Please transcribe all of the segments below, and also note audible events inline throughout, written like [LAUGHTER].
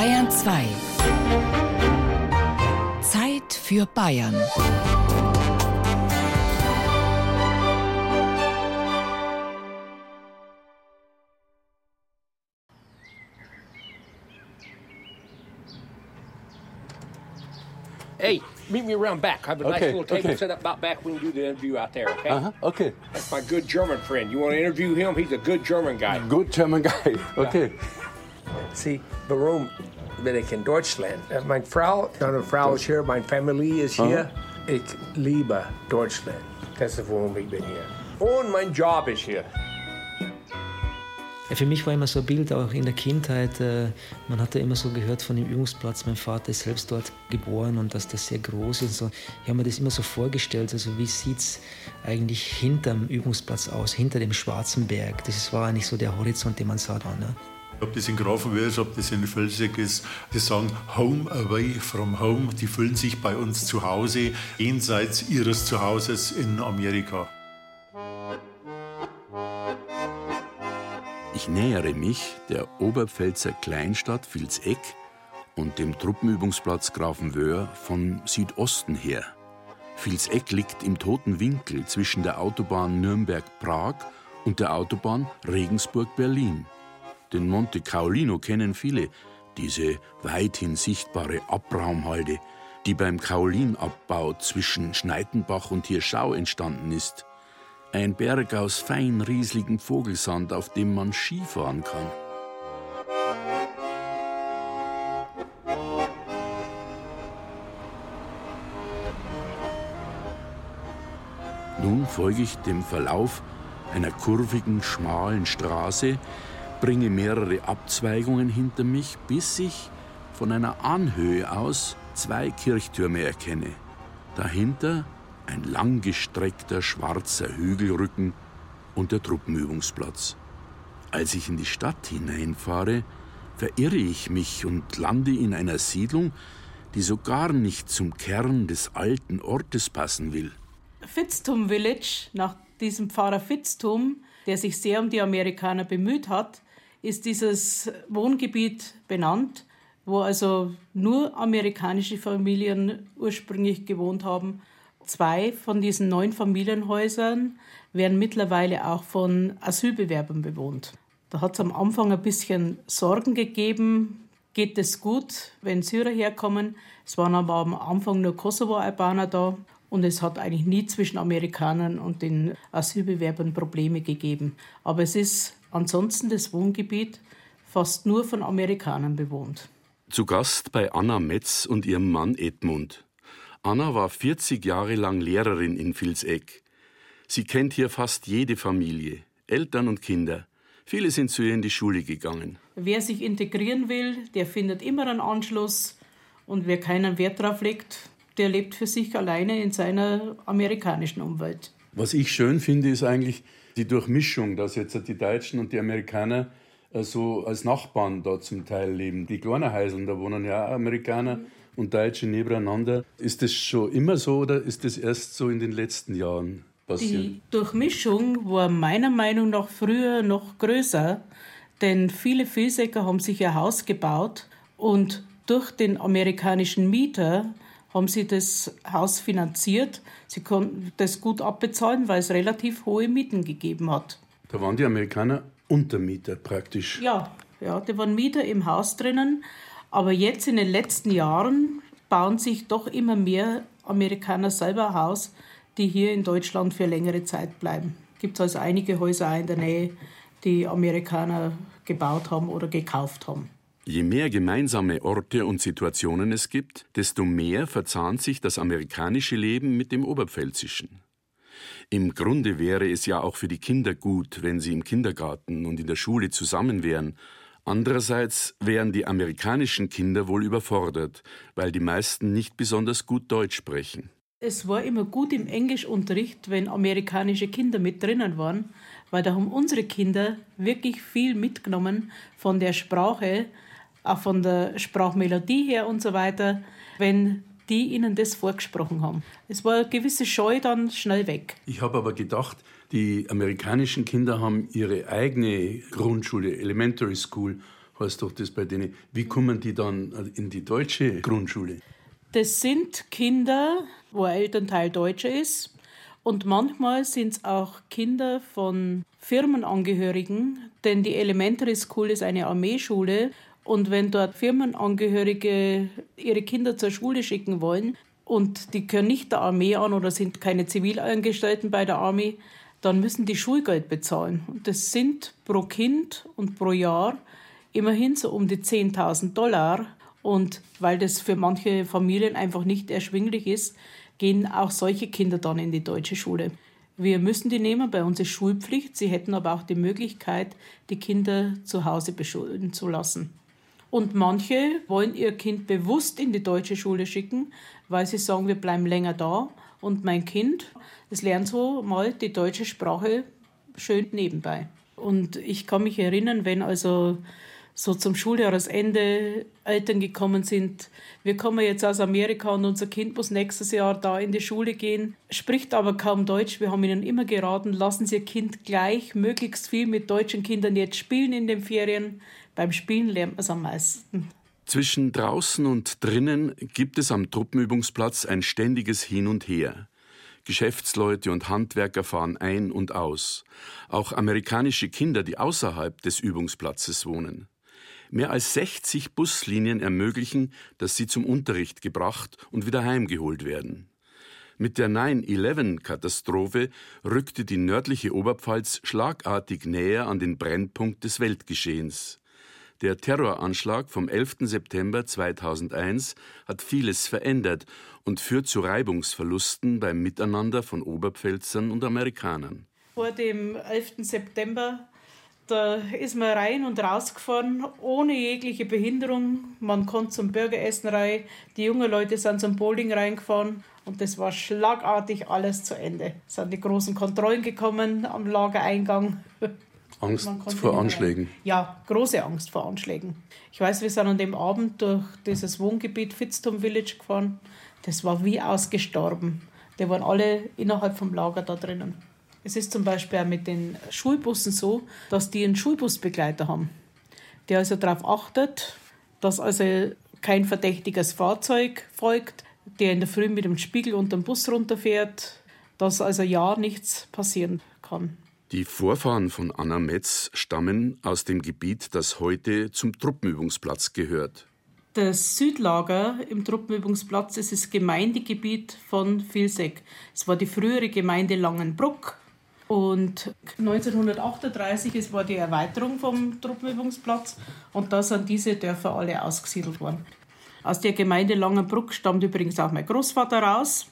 Bayern 2. Zeit für Bayern. Hey, meet me around back. I have a nice Okay, little table okay. set up about back. We can do the interview out there, okay? Uh-huh. Okay. That's my good German friend. You want to interview him? He's a good German guy. Good German guy. [LAUGHS] Okay. Sie, warum bin ich in Deutschland? Äh, Meine Frau, meine Frau ist hier, meine Familie ist hier. Ich liebe Deutschland. Das ist, warum ich bin hier. Und mein Job ist hier. Für mich war immer so ein Bild, auch in der Kindheit, äh, man hat ja immer so gehört von dem Übungsplatz, mein Vater ist selbst dort geboren und dass das sehr groß ist. Und so. Ich habe mir das immer so vorgestellt, also wie sieht es eigentlich hinterm Übungsplatz aus, hinter dem Schwarzen Berg. Das war eigentlich so der Horizont, den man sah da. Ne? Ob das in Grafenwöhr ist, ob das in Völsig ist, die sagen Home away from home. Die fühlen sich bei uns zu Hause, jenseits ihres Zuhauses in Amerika. Ich nähere mich der Oberpfälzer Kleinstadt Vilseck und dem Truppenübungsplatz Grafenwöhr von Südosten her. Vilseck liegt im toten Winkel zwischen der Autobahn Nürnberg-Prag und der Autobahn Regensburg-Berlin. Den Monte Caolino kennen viele, diese weithin sichtbare Abraumhalde, die beim Kaolinabbau zwischen Schneidenbach und Hirschau entstanden ist. Ein Berg aus fein riesligem Vogelsand, auf dem man Skifahren kann. Nun folge ich dem Verlauf einer kurvigen, schmalen Straße, bringe mehrere Abzweigungen hinter mich, bis ich von einer Anhöhe aus zwei Kirchtürme erkenne. Dahinter ein langgestreckter schwarzer Hügelrücken und der Truppenübungsplatz. Als ich in die Stadt hineinfahre, verirre ich mich und lande in einer Siedlung, die so gar nicht zum Kern des alten Ortes passen will. Fitztum Village, nach diesem Pfarrer Fitztum, der sich sehr um die Amerikaner bemüht hat, ist dieses Wohngebiet benannt, wo also nur amerikanische Familien ursprünglich gewohnt haben. Zwei von diesen neun Familienhäusern werden mittlerweile auch von Asylbewerbern bewohnt. Da hat es am Anfang ein bisschen Sorgen gegeben. Geht es gut, wenn Syrer herkommen? Es waren aber am Anfang nur Kosovo-Albaner da. Und es hat eigentlich nie zwischen Amerikanern und den Asylbewerbern Probleme gegeben. Aber es ist ansonsten das Wohngebiet fast nur von Amerikanern bewohnt. Zu Gast bei Anna Metz und ihrem Mann Edmund. Anna war 40 Jahre lang Lehrerin in Vilseck. Sie kennt hier fast jede Familie, Eltern und Kinder. Viele sind zu ihr in die Schule gegangen. Wer sich integrieren will, der findet immer einen Anschluss. Und wer keinen Wert darauf legt, der lebt für sich alleine in seiner amerikanischen Umwelt. Was ich schön finde, ist eigentlich die Durchmischung, dass jetzt die Deutschen und die Amerikaner äh, so als Nachbarn da zum Teil leben. Die kleinen Häuser, da wohnen ja auch Amerikaner und Deutsche nebeneinander. Ist das schon immer so oder ist das erst so in den letzten Jahren passiert? Die Durchmischung war meiner Meinung nach früher noch größer, denn viele Vilsecker haben sich ihr Haus gebaut und durch den amerikanischen Mieter haben sie das Haus finanziert. Sie konnten das gut abbezahlen, weil es relativ hohe Mieten gegeben hat. Da waren die Amerikaner Untermieter praktisch. Ja, ja, da waren Mieter im Haus drinnen. Aber jetzt in den letzten Jahren bauen sich doch immer mehr Amerikaner selber ein Haus, die hier in Deutschland für längere Zeit bleiben. Gibt es also einige Häuser in der Nähe, die Amerikaner gebaut haben oder gekauft haben. Je mehr gemeinsame Orte und Situationen es gibt, desto mehr verzahnt sich das amerikanische Leben mit dem oberpfälzischen. Im Grunde wäre es ja auch für die Kinder gut, wenn sie im Kindergarten und in der Schule zusammen wären. Andererseits wären die amerikanischen Kinder wohl überfordert, weil die meisten nicht besonders gut Deutsch sprechen. Es war immer gut im Englischunterricht, wenn amerikanische Kinder mit drinnen waren, weil da haben unsere Kinder wirklich viel mitgenommen von der Sprache, auch von der Sprachmelodie her und so weiter, wenn die ihnen das vorgesprochen haben. Es war eine gewisse Scheu dann schnell weg. Ich habe aber gedacht, die amerikanischen Kinder haben ihre eigene Grundschule, Elementary School, heißt doch das bei denen. Wie kommen die dann in die deutsche Grundschule? Das sind Kinder, wo ein Elternteil Deutscher ist. Und manchmal sind es auch Kinder von Firmenangehörigen, denn die Elementary School ist eine Armeeschule. Und wenn dort Firmenangehörige ihre Kinder zur Schule schicken wollen und die können nicht der Armee an oder sind keine Zivilangestellten bei der Armee, dann müssen die Schulgeld bezahlen. Und das sind pro Kind und pro Jahr immerhin so um die 10.000 Dollar. Und weil das für manche Familien einfach nicht erschwinglich ist, gehen auch solche Kinder dann in die deutsche Schule. Wir müssen die nehmen, bei uns ist Schulpflicht. Sie hätten aber auch die Möglichkeit, die Kinder zu Hause beschulen zu lassen. Und manche wollen ihr Kind bewusst in die deutsche Schule schicken, weil sie sagen, wir bleiben länger da. Und mein Kind, das lernt so mal die deutsche Sprache schön nebenbei. Und ich kann mich erinnern, wenn also so zum Schuljahresende Eltern gekommen sind. Wir kommen jetzt aus Amerika und unser Kind muss nächstes Jahr da in die Schule gehen, spricht aber kaum Deutsch. Wir haben ihnen immer geraten, lassen Sie Ihr Kind gleich möglichst viel mit deutschen Kindern jetzt spielen in den Ferien. Beim Spielen lernt man es am meisten. Zwischen draußen und drinnen gibt es am Truppenübungsplatz ein ständiges Hin und Her. Geschäftsleute und Handwerker fahren ein und aus. Auch amerikanische Kinder, die außerhalb des Übungsplatzes wohnen. Mehr als 60 Buslinien ermöglichen, dass sie zum Unterricht gebracht und wieder heimgeholt werden. Mit der 9-11-Katastrophe rückte die nördliche Oberpfalz schlagartig näher an den Brennpunkt des Weltgeschehens. Der Terroranschlag vom 11. September 2001 hat vieles verändert und führt zu Reibungsverlusten beim Miteinander von Oberpfälzern und Amerikanern. Vor dem 11. September da ist man rein und rausgefahren, ohne jegliche Behinderung. Man konnte zum Bürgeressen rein, die jungen Leute sind zum Bowling reingefahren und das war schlagartig alles zu Ende. Es sind die großen Kontrollen gekommen am Lagereingang. [LAUGHS] Angst vor Anschlägen? Rein. Ja, große Angst vor Anschlägen. Ich weiß, wir sind an dem Abend durch dieses Wohngebiet Fitztum Village gefahren. Das war wie ausgestorben. Die waren alle innerhalb vom Lager da drinnen. Es ist zum Beispiel auch mit den Schulbussen so, dass die einen Schulbusbegleiter haben, der also darauf achtet, dass also kein verdächtiges Fahrzeug folgt, der in der Früh mit dem Spiegel unter dem Bus runterfährt, dass also ja nichts passieren kann. Die Vorfahren von Anna Metz stammen aus dem Gebiet, das heute zum Truppenübungsplatz gehört. Das Südlager im Truppenübungsplatz ist das Gemeindegebiet von Vilseck. Es war die frühere Gemeinde Langenbruck und 1938 es war die Erweiterung vom Truppenübungsplatz und da sind diese Dörfer alle ausgesiedelt worden. Aus der Gemeinde Langenbruck stammt übrigens auch mein Großvater raus.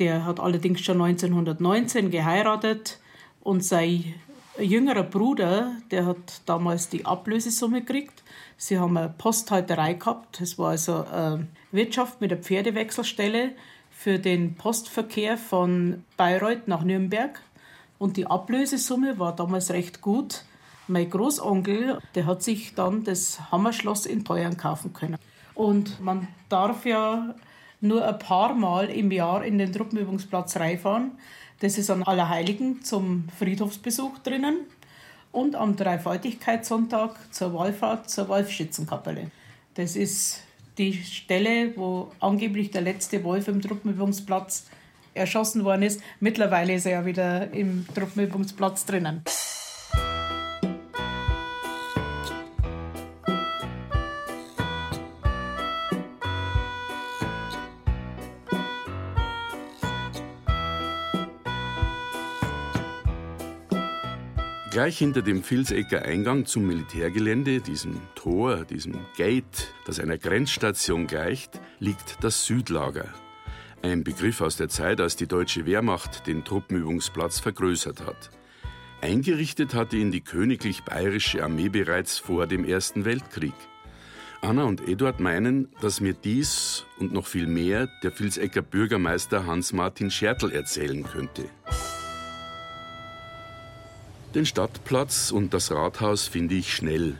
Der hat allerdings schon 1919 geheiratet und sein jüngerer Bruder, der hat damals die Ablösesumme gekriegt. Sie haben eine Posthalterei gehabt. Das war also eine Wirtschaft mit einer Pferdewechselstelle für den Postverkehr von Bayreuth nach Nürnberg. Und die Ablösesumme war damals recht gut. Mein Großonkel, der hat sich dann das Hammerschloss in Teuern kaufen können. Und man darf ja nur ein paar Mal im Jahr in den Truppenübungsplatz reinfahren. Das ist an Allerheiligen zum Friedhofsbesuch drinnen und am Dreifaltigkeitssonntag zur Wallfahrt zur Wolfschützenkapelle. Das ist die Stelle, wo angeblich der letzte Wolf im Truppenübungsplatz erschossen worden ist. Mittlerweile ist er ja wieder im Truppenübungsplatz drinnen. Gleich hinter dem Vilsecker Eingang zum Militärgelände, diesem Tor, diesem Gate, das einer Grenzstation gleicht, liegt das Südlager, ein Begriff aus der Zeit, als die deutsche Wehrmacht den Truppenübungsplatz vergrößert hat. Eingerichtet hatte ihn die königlich bayerische Armee bereits vor dem Ersten Weltkrieg. Anna und Eduard meinen, dass mir dies und noch viel mehr der Vilsecker Bürgermeister Hans-Martin Schertl erzählen könnte. Den Stadtplatz und das Rathaus finde ich schnell.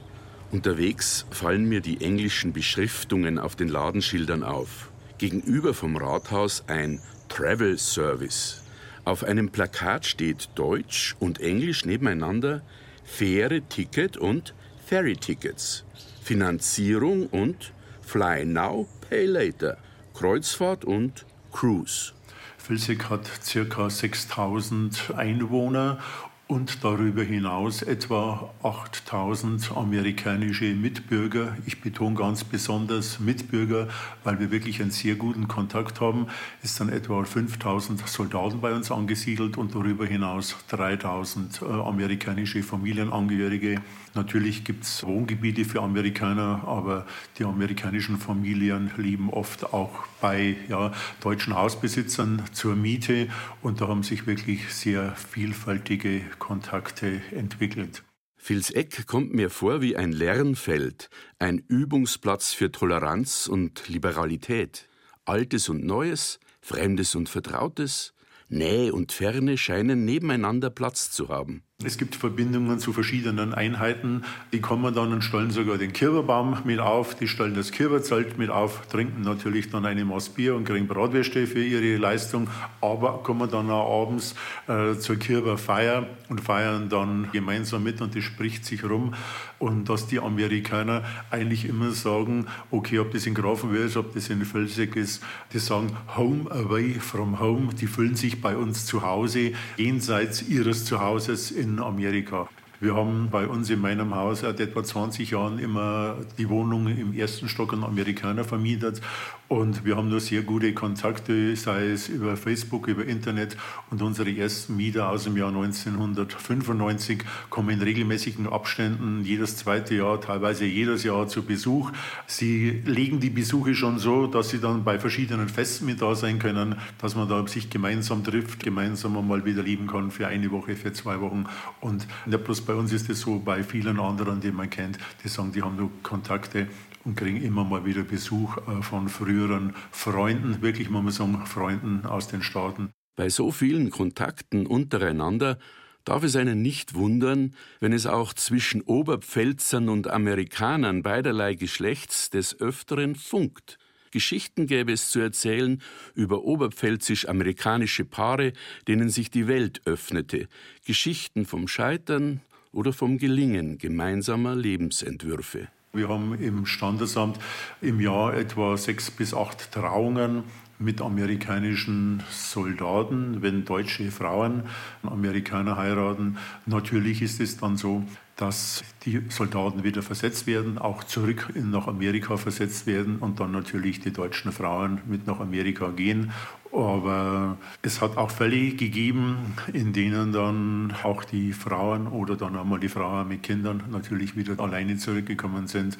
Unterwegs fallen mir die englischen Beschriftungen auf den Ladenschildern auf. Gegenüber vom Rathaus ein Travel Service. Auf einem Plakat steht Deutsch und Englisch nebeneinander Fähre Ticket und Ferry Tickets. Finanzierung und Fly Now, Pay Later, Kreuzfahrt und Cruise. Vilseck hat ca. 6000 Einwohner und darüber hinaus etwa 8000 amerikanische Mitbürger. Ich betone ganz besonders Mitbürger, weil wir wirklich einen sehr guten Kontakt haben. Es sind etwa 5000 Soldaten bei uns angesiedelt und darüber hinaus 3000 äh, amerikanische Familienangehörige. Natürlich gibt es Wohngebiete für Amerikaner, aber die amerikanischen Familien leben oft auch bei ja, deutschen Hausbesitzern zur Miete und da haben sich wirklich sehr vielfältige Kontakte entwickelt. Vilseck kommt mir vor wie ein Lernfeld, ein Übungsplatz für Toleranz und Liberalität. Altes und Neues, Fremdes und Vertrautes, Nähe und Ferne scheinen nebeneinander Platz zu haben. Es gibt Verbindungen zu verschiedenen Einheiten. Die kommen dann und stellen sogar den Kirberbaum mit auf, die stellen das Kirberzelt mit auf, trinken natürlich dann eine Maß Bier und kriegen Bratwürste für ihre Leistung, aber kommen dann auch abends äh, zur Kirberfeier und feiern dann gemeinsam mit und das spricht sich rum. Und dass die Amerikaner eigentlich immer sagen, okay, ob das in Grafenwörth ob das in Völsig ist, die sagen Home away from home, die fühlen sich bei uns zu Hause, jenseits ihres Zuhauses in Amerika. Wir haben bei uns in meinem Haus seit etwa 20 Jahren immer die Wohnung im ersten Stock an Amerikaner vermietet und wir haben nur sehr gute Kontakte, sei es über Facebook, über Internet. Und unsere ersten Mieter aus dem Jahr 1995 kommen in regelmäßigen Abständen jedes zweite Jahr, teilweise jedes Jahr zu Besuch. Sie legen die Besuche schon so, dass sie dann bei verschiedenen Festen mit da sein können, dass man da sich gemeinsam trifft, gemeinsam einmal wieder leben kann für eine Woche, für zwei Wochen. Und nicht bloß bei uns ist es so, bei vielen anderen, die man kennt, die sagen, die haben nur Kontakte und kriegen immer mal wieder Besuch äh, von früheren Freunden, wirklich muss man sagen, Freunden aus den Staaten. Bei so vielen Kontakten untereinander darf es einen nicht wundern, wenn es auch zwischen Oberpfälzern und Amerikanern beiderlei Geschlechts des Öfteren funkt. Geschichten gäbe es zu erzählen über oberpfälzisch-amerikanische Paare, denen sich die Welt öffnete, Geschichten vom Scheitern oder vom Gelingen gemeinsamer Lebensentwürfe. Wir haben im Standesamt im Jahr etwa sechs bis acht Trauungen mit amerikanischen Soldaten, wenn deutsche Frauen Amerikaner heiraten. Natürlich ist es dann so, dass die Soldaten wieder versetzt werden, auch zurück nach Amerika versetzt werden und dann natürlich die deutschen Frauen mit nach Amerika gehen. Aber es hat auch Fälle gegeben, in denen dann auch die Frauen oder dann einmal die Frauen mit Kindern natürlich wieder alleine zurückgekommen sind,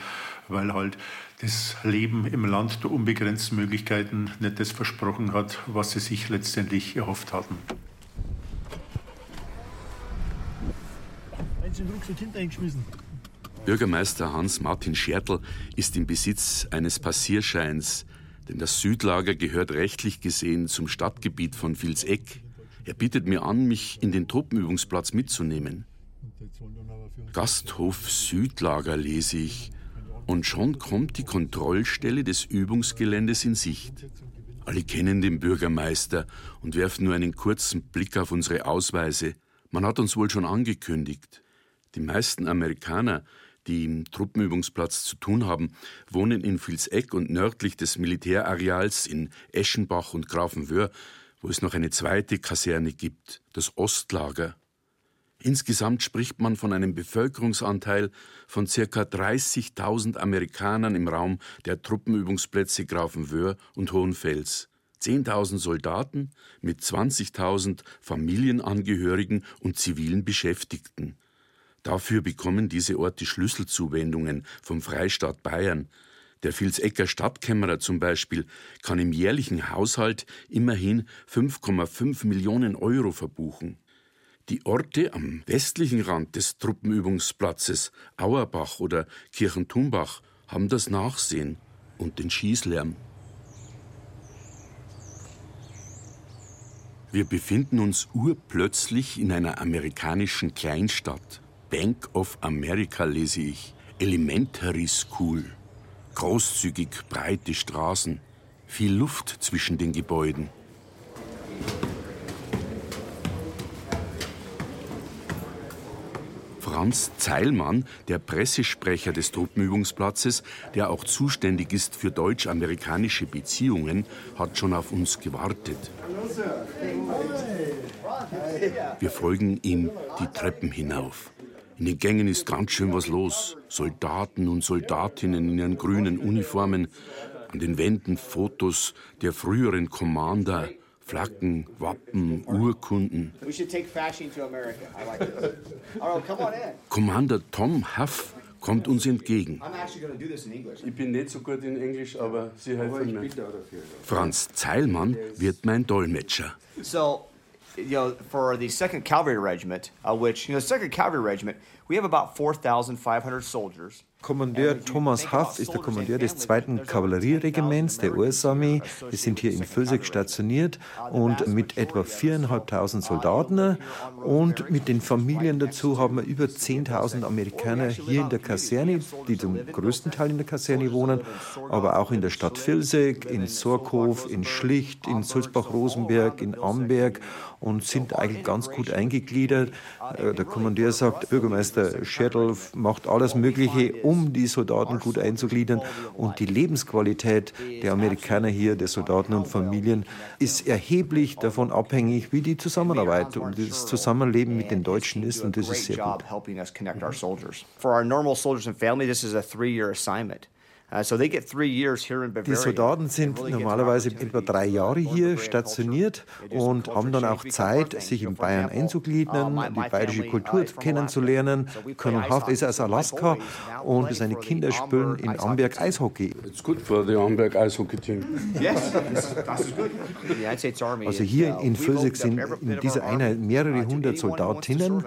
weil halt das Leben im Land der unbegrenzten Möglichkeiten nicht das versprochen hat, was sie sich letztendlich erhofft hatten. Bürgermeister Hans-Martin Schertl ist im Besitz eines Passierscheins, denn das Südlager gehört rechtlich gesehen zum Stadtgebiet von Vilseck. Er bietet mir an, mich in den Truppenübungsplatz mitzunehmen. Gasthof Südlager lese ich, und schon kommt die Kontrollstelle des Übungsgeländes in Sicht. Alle kennen den Bürgermeister und werfen nur einen kurzen Blick auf unsere Ausweise. Man hat uns wohl schon angekündigt. Die meisten Amerikaner, die im Truppenübungsplatz zu tun haben, wohnen in Vilseck und nördlich des Militärareals in Eschenbach und Grafenwöhr, wo es noch eine zweite Kaserne gibt, das Ostlager. Insgesamt spricht man von einem Bevölkerungsanteil von ca. 30.000 Amerikanern im Raum der Truppenübungsplätze Grafenwöhr und Hohenfels. 10.000 Soldaten mit 20.000 Familienangehörigen und zivilen Beschäftigten. Dafür bekommen diese Orte Schlüsselzuwendungen vom Freistaat Bayern. Der Vilsecker Stadtkämmerer zum Beispiel kann im jährlichen Haushalt immerhin 5,5 Millionen Euro verbuchen. Die Orte am westlichen Rand des Truppenübungsplatzes Auerbach oder Kirchentumbach haben das Nachsehen und den Schießlärm. Wir befinden uns urplötzlich in einer amerikanischen Kleinstadt. Bank of America lese ich. Elementary School. Großzügig breite Straßen. Viel Luft zwischen den Gebäuden. Franz Zeilmann, der Pressesprecher des Truppenübungsplatzes, der auch zuständig ist für deutsch-amerikanische Beziehungen, hat schon auf uns gewartet. Wir folgen ihm die Treppen hinauf. In den Gängen ist ganz schön was los. Soldaten und Soldatinnen in ihren grünen Uniformen. An den Wänden Fotos der früheren Commander, Flaggen, Wappen, Urkunden. Commander Tom Huff kommt uns entgegen. Ich bin nicht so gut in Englisch, aber Sie helfen mir. Franz Zeilmann wird mein Dolmetscher. So, you know, for the 2nd Cavalry Regiment, uh, which, you know, the 2nd Cavalry Regiment, we have about 4,500 soldiers. Kommandeur Thomas Huff ist der Kommandeur des 2. Kavallerieregiments der US-Armee. Wir sind hier in Völsig stationiert und mit etwa 4.500 Soldaten und mit den Familien dazu haben wir über 10.000 Amerikaner hier in der Kaserne, die zum größten Teil in der Kaserne wohnen, aber auch in der Stadt Völsig, in Sorkhof, in Schlicht, in Sulzbach-Rosenberg, in Amberg und sind eigentlich ganz gut eingegliedert. Äh, der Kommandeur sagt, Bürgermeister Schertl macht alles Mögliche, um um die Soldaten gut einzugliedern. Und die Lebensqualität der Amerikaner hier, der Soldaten und Familien, ist erheblich davon abhängig, wie die Zusammenarbeit und das Zusammenleben mit den Deutschen ist. Und das ist sehr gut. For our normal soldiers and family, this is a three-year assignment. Uh, die Soldaten sind normalerweise etwa drei Jahre hier stationiert und haben dann auch Zeit, sich in Bayern einzugliedern, die bayerische Kultur kennenzulernen. Colonel Huff ist aus Alaska und seine Kinder spielen in Amberg Eishockey. It's good for the Amberg Eishockey team. Also hier in Völsig sind in dieser Einheit mehrere hundert Soldatinnen,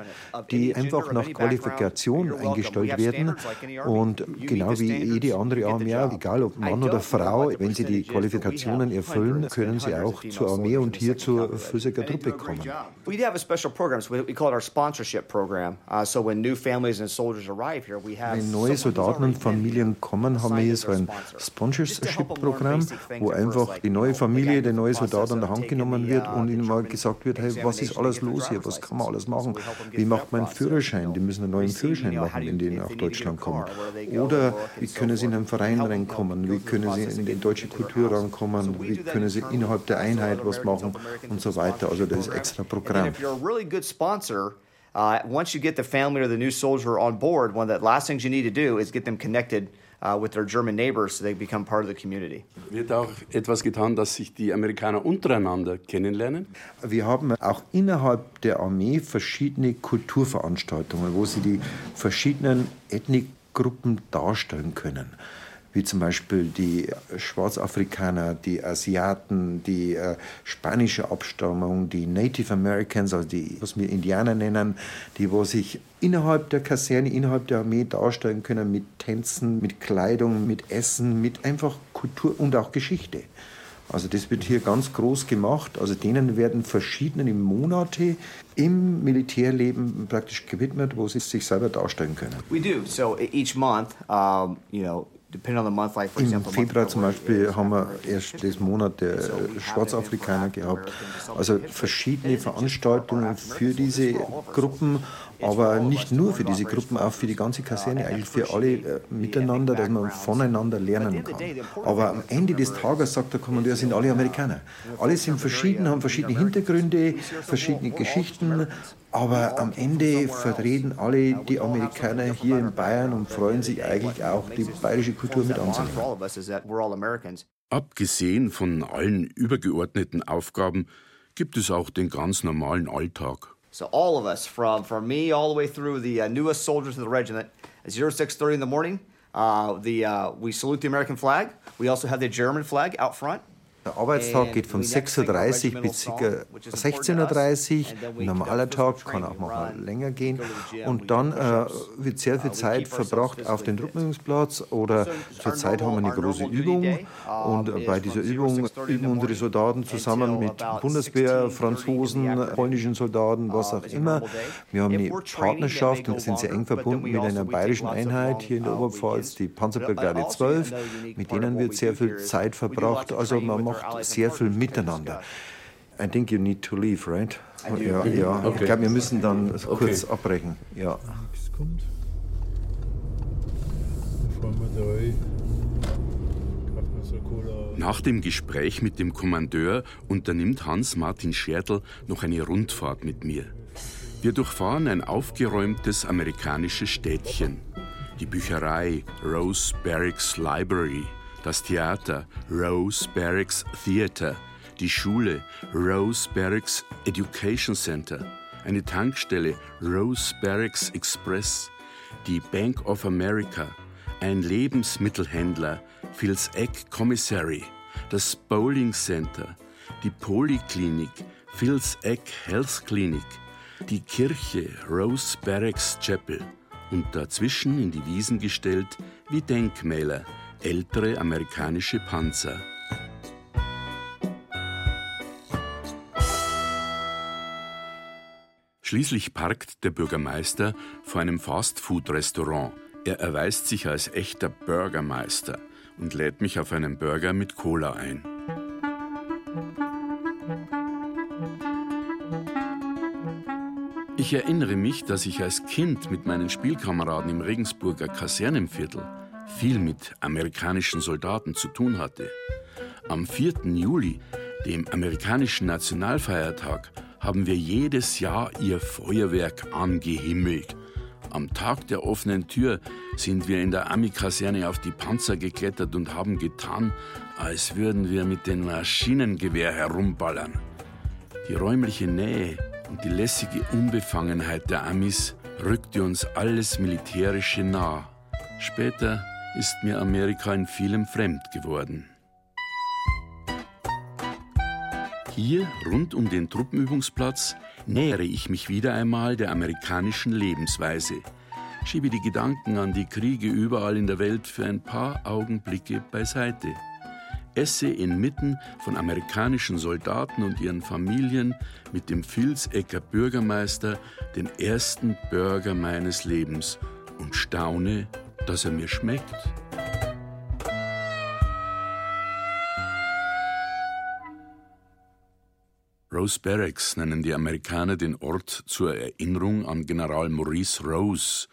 die einfach nach Qualifikation eingestellt werden und genau wie jede andere Armee Armee, egal ob Mann oder Frau, wenn sie die Qualifikationen erfüllen, können sie auch zur Armee und hier zur Physiker Truppe kommen. We have a special program, we call it our sponsorship program. Uh, so when new families and soldiers arrive here, we have Wenn neue Soldaten und Familien kommen, haben wir hier so ein Sponsorship-Programm, wo einfach die neue Familie, der neue Soldat an der Hand genommen wird und ihnen mal gesagt wird, hey, was ist alles los hier, was kann man alles machen, wie macht man einen Führerschein, die müssen einen neuen Führerschein machen, wenn die nach Deutschland kommen. Oder wie können sie in einem Verein reinkommen, wie können sie in die deutsche Kultur rankommen, wie können sie innerhalb der Einheit was machen und so weiter. Also das ist extra Programm. Uh, once you get the family or the new soldier on board, one of the last things you need to do is get them connected uh, with their German neighbors so they become part of the community. Wird auch etwas getan, dass sich die Amerikaner untereinander kennenlernen? Wir haben auch innerhalb der Armee verschiedene Kulturveranstaltungen, wo sie die verschiedenen Ethnikgruppen darstellen können wie zum Beispiel die Schwarzafrikaner, die Asiaten, die äh, spanische Abstammung, die Native Americans, also die, was wir Indianer nennen, die, wo sich innerhalb der Kaserne, innerhalb der Armee darstellen können mit Tänzen, mit Kleidung, mit Essen, mit einfach Kultur und auch Geschichte. Also das wird hier ganz groß gemacht. Also denen werden verschiedene Monate im Militärleben praktisch gewidmet, wo sie sich selber darstellen können. We do. So each month, um, you know, im Februar zum Beispiel haben wir erst das Monat der Schwarzafrikaner gehabt. Also verschiedene Veranstaltungen für diese Gruppen, aber nicht nur für diese Gruppen, auch für die ganze Kaserne, eigentlich für alle äh, miteinander, dass man voneinander lernen kann. Aber am Ende des Tages, sagt der Kommandeur, sind alle Amerikaner. Alle sind verschieden, haben verschiedene Hintergründe, verschiedene Geschichten, aber am Ende vertreten alle die Amerikaner hier in Bayern und freuen sich eigentlich auch, die bayerische Kultur mit anzunehmen. Abgesehen von allen übergeordneten Aufgaben gibt es auch den ganz normalen Alltag. So all of us, from, from me all the way through the uh, newest soldiers of the regiment, at 0630 in the morning, uh, the, uh, we salute the American flag. We also have the German flag out front. Der Arbeitstag geht von 6.30 Uhr bis ca. 16.30 Uhr. Ein normaler Tag kann auch mal länger gehen. Und dann äh, wird sehr viel Zeit verbracht auf dem Truppenübungsplatz oder zurzeit haben wir eine große Übung. Und bei dieser Übung üben unsere Soldaten zusammen mit Bundeswehr, Franzosen, polnischen Soldaten, was auch immer. Wir haben eine Partnerschaft und sind sehr eng verbunden mit einer bayerischen Einheit hier in der Oberpfalz, die Panzerbrigade 12. Mit denen wird sehr viel Zeit verbracht. Also man macht sehr viel miteinander. I think you need to leave, right? Ja, ja. Okay. ich glaube, wir müssen dann kurz Okay. abbrechen. Ja. Kommt. Nach dem Gespräch mit dem Kommandeur unternimmt Hans-Martin Schertl noch eine Rundfahrt mit mir. Wir durchfahren ein aufgeräumtes amerikanisches Städtchen. Die Bücherei Rose Barracks Library, das Theater Rose Barracks Theater, die Schule Rose Barracks Education Center, eine Tankstelle Rose Barracks Express, die Bank of America, ein Lebensmittelhändler, Phil's Egg Commissary, das Bowling Center, die Poliklinik, Phil's Egg Health Clinic, die Kirche Rose Barracks Chapel und dazwischen in die Wiesen gestellt wie Denkmäler ältere amerikanische Panzer. Schließlich parkt der Bürgermeister vor einem Fastfood-Restaurant. Er erweist sich als echter Burgermeister und lädt mich auf einen Burger mit Cola ein. Ich erinnere mich, dass ich als Kind mit meinen Spielkameraden im Regensburger Kasernenviertel viel mit amerikanischen Soldaten zu tun hatte. Am 4. Juli, dem amerikanischen Nationalfeiertag, haben wir jedes Jahr ihr Feuerwerk angehimmelt. Am Tag der offenen Tür sind wir in der Ami-Kaserne auf die Panzer geklettert und haben getan, als würden wir mit dem Maschinengewehr herumballern. Die räumliche Nähe und die lässige Unbefangenheit der Amis rückte uns alles Militärische nah. Später ist mir Amerika in vielem fremd geworden. Hier, rund um den Truppenübungsplatz, nähere ich mich wieder einmal der amerikanischen Lebensweise, schiebe die Gedanken an die Kriege überall in der Welt für ein paar Augenblicke beiseite, esse inmitten von amerikanischen Soldaten und ihren Familien mit dem Vilsecker Bürgermeister den ersten Burger meines Lebens und staune, dass er mir schmeckt. Rose Barracks nennen die Amerikaner den Ort zur Erinnerung an General Maurice Rose,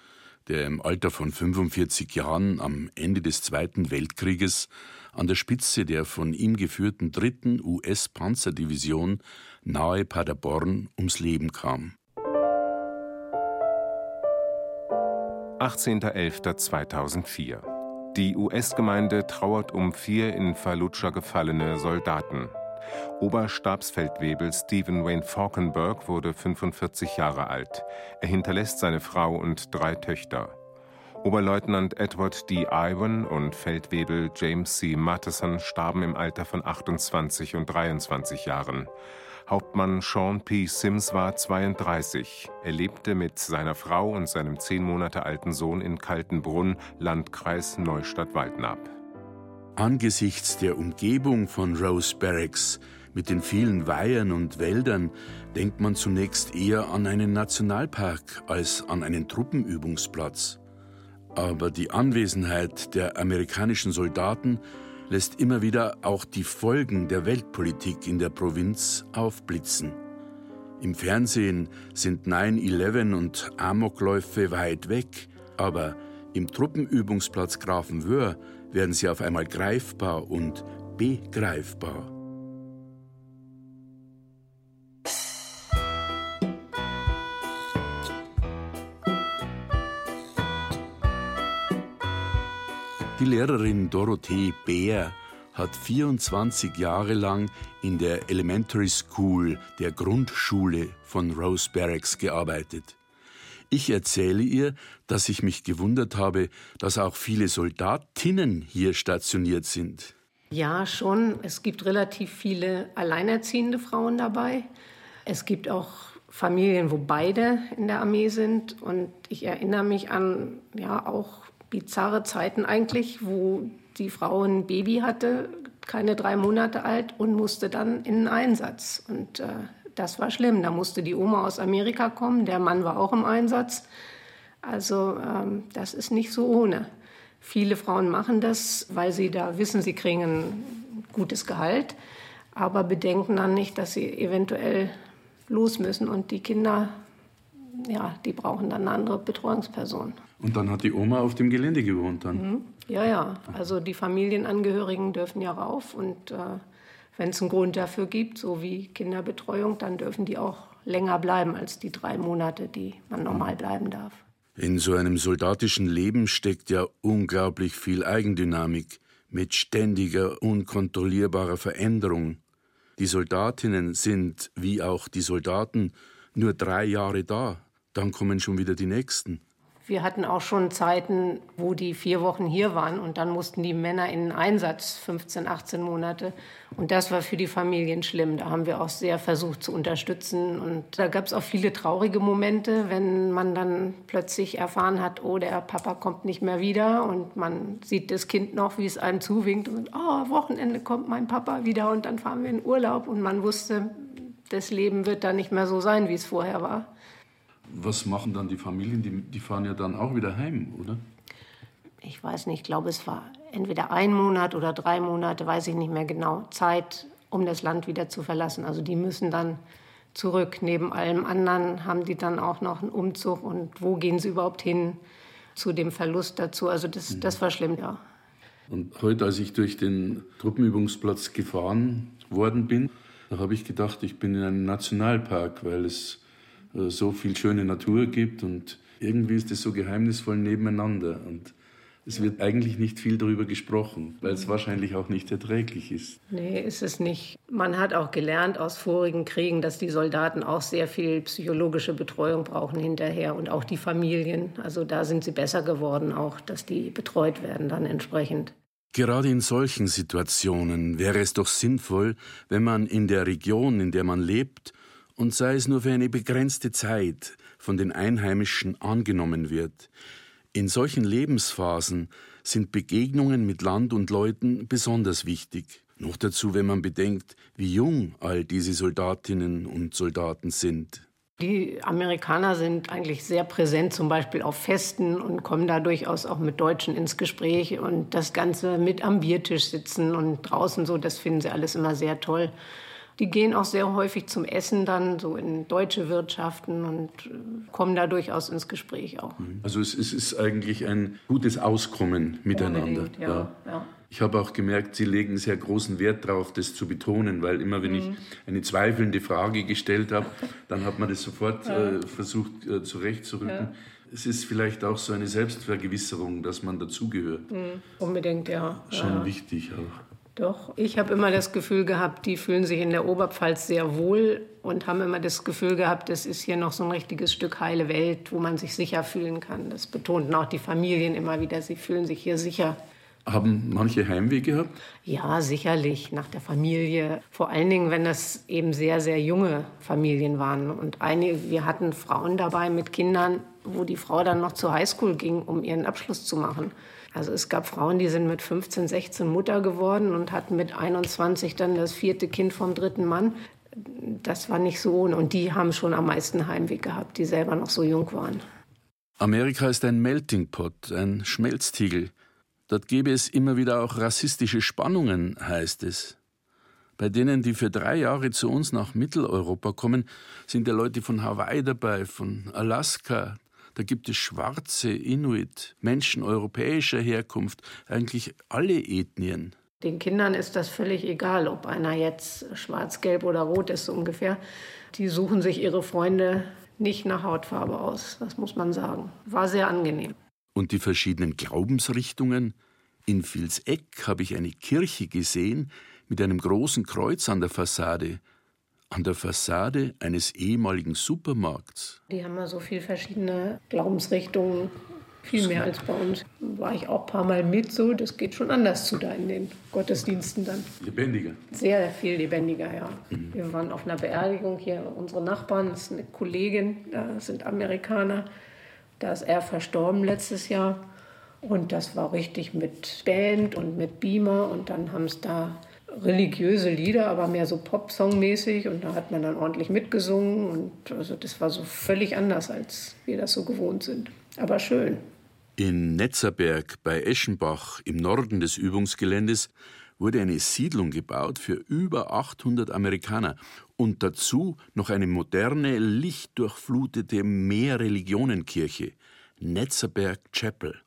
der im Alter von 45 Jahren am Ende des Zweiten Weltkrieges an der Spitze der von ihm geführten dritten US-Panzerdivision nahe Paderborn ums Leben kam. 18.11.2004. Die US-Gemeinde trauert um vier in Fallujah gefallene Soldaten. Oberstabsfeldwebel Stephen Wayne Falkenberg wurde 45 Jahre alt. Er hinterlässt seine Frau und drei Töchter. Oberleutnant Edward D. Iwan und Feldwebel James C. Matheson starben im Alter von 28 und 23 Jahren. Hauptmann Sean P. Sims war 32. Er lebte mit seiner Frau und seinem zehn Monate alten Sohn in Kaltenbrunn, Landkreis Neustadt-Waldnab. Angesichts der Umgebung von Rose Barracks mit den vielen Weihern und Wäldern denkt man zunächst eher an einen Nationalpark als an einen Truppenübungsplatz. Aber die Anwesenheit der amerikanischen Soldaten lässt immer wieder auch die Folgen der Weltpolitik in der Provinz aufblitzen. Im Fernsehen sind 9-11 und Amokläufe weit weg, aber im Truppenübungsplatz Grafenwöhr werden sie auf einmal greifbar und begreifbar. Die Lehrerin Dorothee Beer hat 24 Jahre lang in der Elementary School, der Grundschule von Rose Barracks, gearbeitet. Ich erzähle ihr, dass ich mich gewundert habe, dass auch viele Soldatinnen hier stationiert sind. Ja, schon. Es gibt relativ viele alleinerziehende Frauen dabei. Es gibt auch Familien, wo beide in der Armee sind. Und ich erinnere mich an ja auch bizarre Zeiten eigentlich, wo die Frau ein Baby hatte, keine drei Monate alt und musste dann in den Einsatz. Und äh, das war schlimm. Da musste die Oma aus Amerika kommen, der Mann war auch im Einsatz. Also ähm, das ist nicht so ohne. Viele Frauen machen das, weil sie da wissen, sie kriegen ein gutes Gehalt. aber bedenken dann nicht, dass sie eventuell los müssen und die Kinder, ja, die brauchen dann eine andere Betreuungsperson. Und dann hat die Oma auf dem Gelände gewohnt dann? Mhm. Ja, ja. Also die Familienangehörigen dürfen ja rauf und äh, wenn es einen Grund dafür gibt, so wie Kinderbetreuung, dann dürfen die auch länger bleiben als die drei Monate, die man normal bleiben darf. In so einem soldatischen Leben steckt ja unglaublich viel Eigendynamik mit ständiger, unkontrollierbarer Veränderung. Die Soldatinnen sind, wie auch die Soldaten, nur drei Jahre da, dann kommen schon wieder die nächsten. Wir hatten auch schon Zeiten, wo die vier Wochen hier waren und dann mussten die Männer in den Einsatz, 15, 18 Monate. Und das war für die Familien schlimm. Da haben wir auch sehr versucht zu unterstützen. Und da gab es auch viele traurige Momente, wenn man dann plötzlich erfahren hat, oh, der Papa kommt nicht mehr wieder. Und man sieht das Kind noch, wie es einem zuwinkt. Und oh, Wochenende kommt mein Papa wieder und dann fahren wir in Urlaub. Und man wusste, das Leben wird da nicht mehr so sein, wie es vorher war. Was machen dann die Familien? Die, die fahren ja dann auch wieder heim, oder? Ich weiß nicht, ich glaube, es war entweder ein Monat oder drei Monate, weiß ich nicht mehr genau, Zeit, um das Land wieder zu verlassen. Also die müssen dann zurück. Neben allem anderen haben die dann auch noch einen Umzug und wo gehen sie überhaupt hin zu dem Verlust dazu. Also das, mhm. das war schlimm, ja. Und heute, als ich durch den Truppenübungsplatz gefahren worden bin, da habe ich gedacht, ich bin in einem Nationalpark, weil es äh, so viel schöne Natur gibt und irgendwie ist es so geheimnisvoll nebeneinander und es wird eigentlich nicht viel darüber gesprochen, weil es wahrscheinlich auch nicht erträglich ist. Nee, ist es nicht. Man hat auch gelernt aus vorigen Kriegen, dass die Soldaten auch sehr viel psychologische Betreuung brauchen hinterher und auch die Familien. Also da sind sie besser geworden, auch dass die betreut werden dann entsprechend. Gerade in solchen Situationen wäre es doch sinnvoll, wenn man in der Region, in der man lebt, und sei es nur für eine begrenzte Zeit von den Einheimischen angenommen wird. In solchen Lebensphasen sind Begegnungen mit Land und Leuten besonders wichtig. Noch dazu, wenn man bedenkt, wie jung all diese Soldatinnen und Soldaten sind. Die Amerikaner sind eigentlich sehr präsent, zum Beispiel auf Festen und kommen da durchaus auch mit Deutschen ins Gespräch und das Ganze mit am Biertisch sitzen und draußen so, das finden sie alles immer sehr toll. Die gehen auch sehr häufig zum Essen dann so in deutsche Wirtschaften und äh, kommen da durchaus ins Gespräch auch. Mhm. Also es, es ist eigentlich ein gutes Auskommen miteinander. Ja, ja. ja. Ich habe auch gemerkt, Sie legen sehr großen Wert darauf, das zu betonen, weil immer wenn mhm. ich eine zweifelnde Frage gestellt habe, dann hat man das sofort ja. äh, versucht äh, zurechtzurücken. Es ist vielleicht auch so eine Selbstvergewisserung, dass man dazugehört. Mhm. Unbedingt, ja. Schon wichtig auch. Doch, ich habe immer das Gefühl gehabt, die fühlen sich in der Oberpfalz sehr wohl und haben immer das Gefühl gehabt, das ist hier noch so ein richtiges Stück heile Welt, wo man sich sicher fühlen kann. Das betonten auch die Familien immer wieder, sie fühlen sich hier sicher. Haben manche Heimweh gehabt? Ja, sicherlich, nach der Familie. Vor allen Dingen, wenn das eben sehr, sehr junge Familien waren. Und einige, wir hatten Frauen dabei mit Kindern, wo die Frau dann noch zur Highschool ging, um ihren Abschluss zu machen. Also es gab Frauen, die sind mit 15, 16 Mutter geworden und hatten mit 21 dann das vierte Kind vom dritten Mann. Das war nicht so. Und die haben schon am meisten Heimweg gehabt, die selber noch so jung waren. Amerika ist ein Melting Pot, ein Schmelztiegel. Dort gäbe es immer wieder auch rassistische Spannungen, heißt es. Bei denen, die für drei Jahre zu uns nach Mitteleuropa kommen, sind ja Leute von Hawaii dabei, von Alaska, da gibt es Schwarze, Inuit, Menschen europäischer Herkunft, eigentlich alle Ethnien. Den Kindern ist das völlig egal, ob einer jetzt schwarz, gelb oder rot ist, so ungefähr. Die suchen sich ihre Freunde nicht nach Hautfarbe aus, das muss man sagen. War sehr angenehm. Und die verschiedenen Glaubensrichtungen? In Vilseck habe ich eine Kirche gesehen mit einem großen Kreuz an der Fassade an der Fassade eines ehemaligen Supermarkts. Die haben ja so viele verschiedene Glaubensrichtungen, viel mehr als bei uns. War ich auch ein paar Mal mit so, das geht schon anders zu da in den Gottesdiensten dann. Lebendiger? Sehr viel lebendiger, ja. Mhm. Wir waren auf einer Beerdigung hier, unsere Nachbarn, das ist eine Kollegin, da sind Amerikaner. Da ist er verstorben letztes Jahr. Und das war richtig mit Band und mit Beamer. Und dann haben es da religiöse Lieder, aber mehr so Popsong-mäßig und da hat man dann ordentlich mitgesungen und also das war so völlig anders, als wir das so gewohnt sind. Aber schön. In Netzerberg bei Eschenbach im Norden des Übungsgeländes wurde eine Siedlung gebaut für über 800 Amerikaner und dazu noch eine moderne, lichtdurchflutete Mehrreligionenkirche, Netzerberg Chapel.